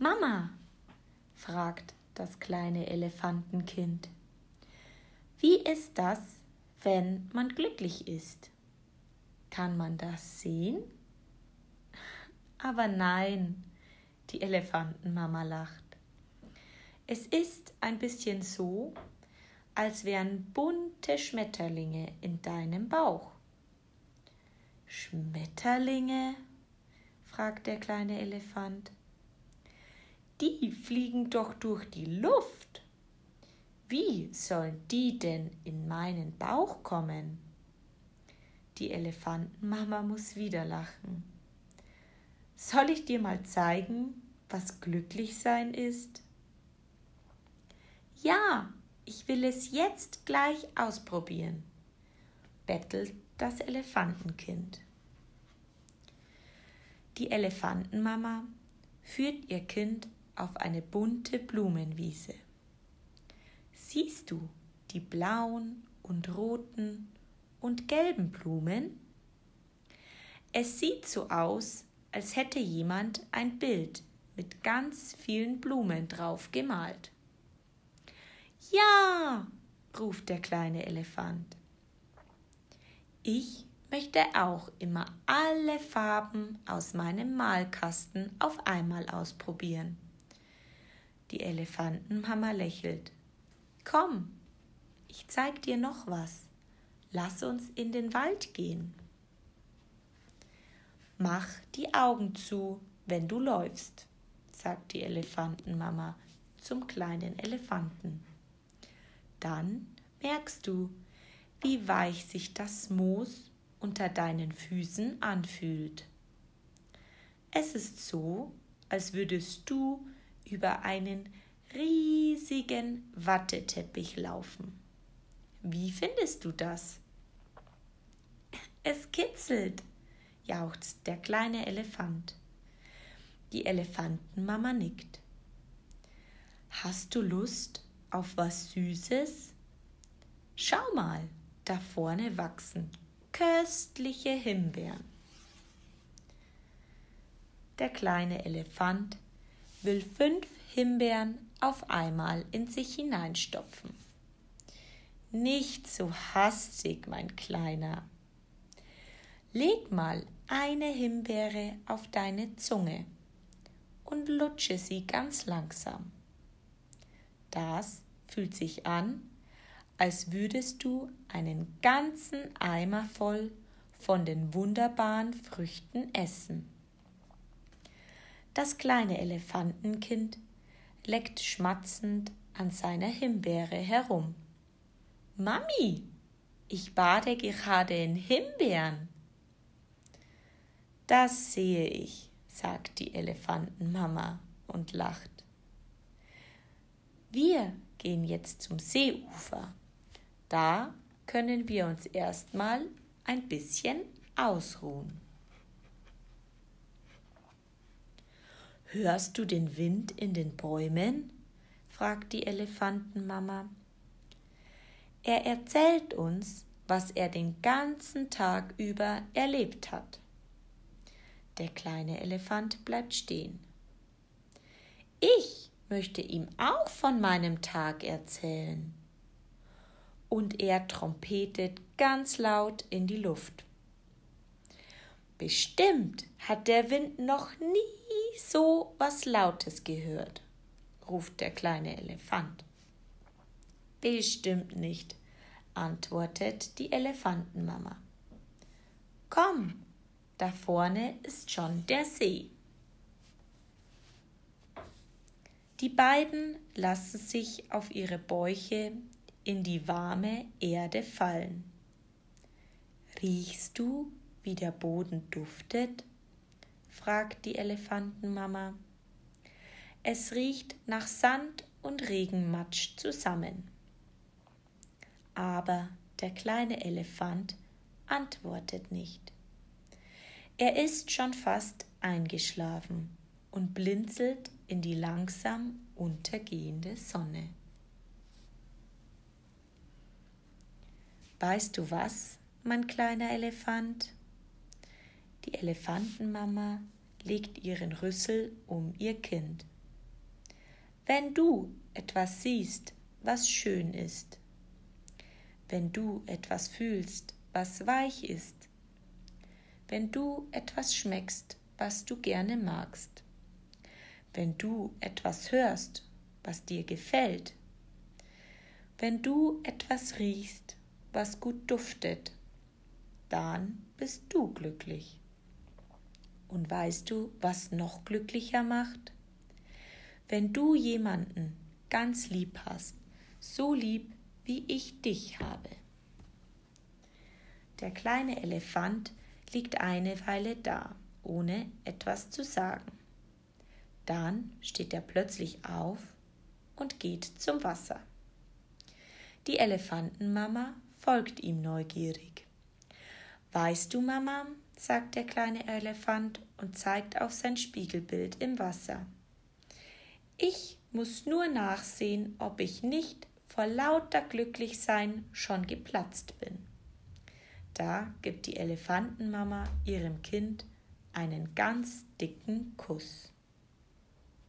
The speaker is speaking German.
Mama, fragt das kleine Elefantenkind, wie ist das, wenn man glücklich ist? Kann man das sehen? Aber nein, die Elefantenmama lacht. Es ist ein bisschen so, als wären bunte Schmetterlinge in deinem Bauch. Schmetterlinge? fragt der kleine Elefant. Die fliegen doch durch die Luft. Wie sollen die denn in meinen Bauch kommen? Die Elefantenmama muss wieder lachen. Soll ich dir mal zeigen, was glücklich sein ist? Ja, ich will es jetzt gleich ausprobieren, bettelt das Elefantenkind. Die Elefantenmama führt ihr Kind auf eine bunte Blumenwiese. Siehst du die blauen und roten und gelben Blumen? Es sieht so aus, als hätte jemand ein Bild mit ganz vielen Blumen drauf gemalt. Ja, ruft der kleine Elefant. Ich möchte auch immer alle Farben aus meinem Malkasten auf einmal ausprobieren. Die Elefantenmama lächelt. Komm, ich zeig dir noch was. Lass uns in den Wald gehen. Mach die Augen zu, wenn du läufst, sagt die Elefantenmama zum kleinen Elefanten. Dann merkst du, wie weich sich das Moos unter deinen Füßen anfühlt. Es ist so, als würdest du über einen riesigen Watteteppich laufen. Wie findest du das? Es kitzelt, jauchzt der kleine Elefant. Die Elefantenmama nickt. Hast du Lust auf was Süßes? Schau mal, da vorne wachsen köstliche Himbeeren. Der kleine Elefant will fünf Himbeeren auf einmal in sich hineinstopfen. Nicht so hastig, mein Kleiner. Leg mal eine Himbeere auf deine Zunge und lutsche sie ganz langsam. Das fühlt sich an, als würdest du einen ganzen Eimer voll von den wunderbaren Früchten essen. Das kleine Elefantenkind leckt schmatzend an seiner Himbeere herum. Mami, ich bade gerade in Himbeeren. Das sehe ich, sagt die Elefantenmama und lacht. Wir gehen jetzt zum Seeufer. Da können wir uns erstmal ein bisschen ausruhen. Hörst du den Wind in den Bäumen? fragt die Elefantenmama. Er erzählt uns, was er den ganzen Tag über erlebt hat. Der kleine Elefant bleibt stehen. Ich möchte ihm auch von meinem Tag erzählen. Und er trompetet ganz laut in die Luft. Bestimmt hat der Wind noch nie so was Lautes gehört, ruft der kleine Elefant. Bestimmt nicht, antwortet die Elefantenmama. Komm, da vorne ist schon der See. Die beiden lassen sich auf ihre Bäuche in die warme Erde fallen. Riechst du, wie der Boden duftet? fragt die Elefantenmama. Es riecht nach Sand und Regenmatsch zusammen. Aber der kleine Elefant antwortet nicht. Er ist schon fast eingeschlafen und blinzelt in die langsam untergehende Sonne. Weißt du was, mein kleiner Elefant? Die Elefantenmama legt ihren Rüssel um ihr Kind. Wenn du etwas siehst, was schön ist, wenn du etwas fühlst, was weich ist, wenn du etwas schmeckst, was du gerne magst, wenn du etwas hörst, was dir gefällt, wenn du etwas riechst, was gut duftet, dann bist du glücklich. Und weißt du, was noch glücklicher macht? Wenn du jemanden ganz lieb hast, so lieb, wie ich dich habe. Der kleine Elefant liegt eine Weile da, ohne etwas zu sagen. Dann steht er plötzlich auf und geht zum Wasser. Die Elefantenmama folgt ihm neugierig. Weißt du, Mama, sagt der kleine Elefant und zeigt auf sein Spiegelbild im Wasser. Ich muss nur nachsehen, ob ich nicht vor lauter Glücklichsein schon geplatzt bin. Da gibt die Elefantenmama ihrem Kind einen ganz dicken Kuss.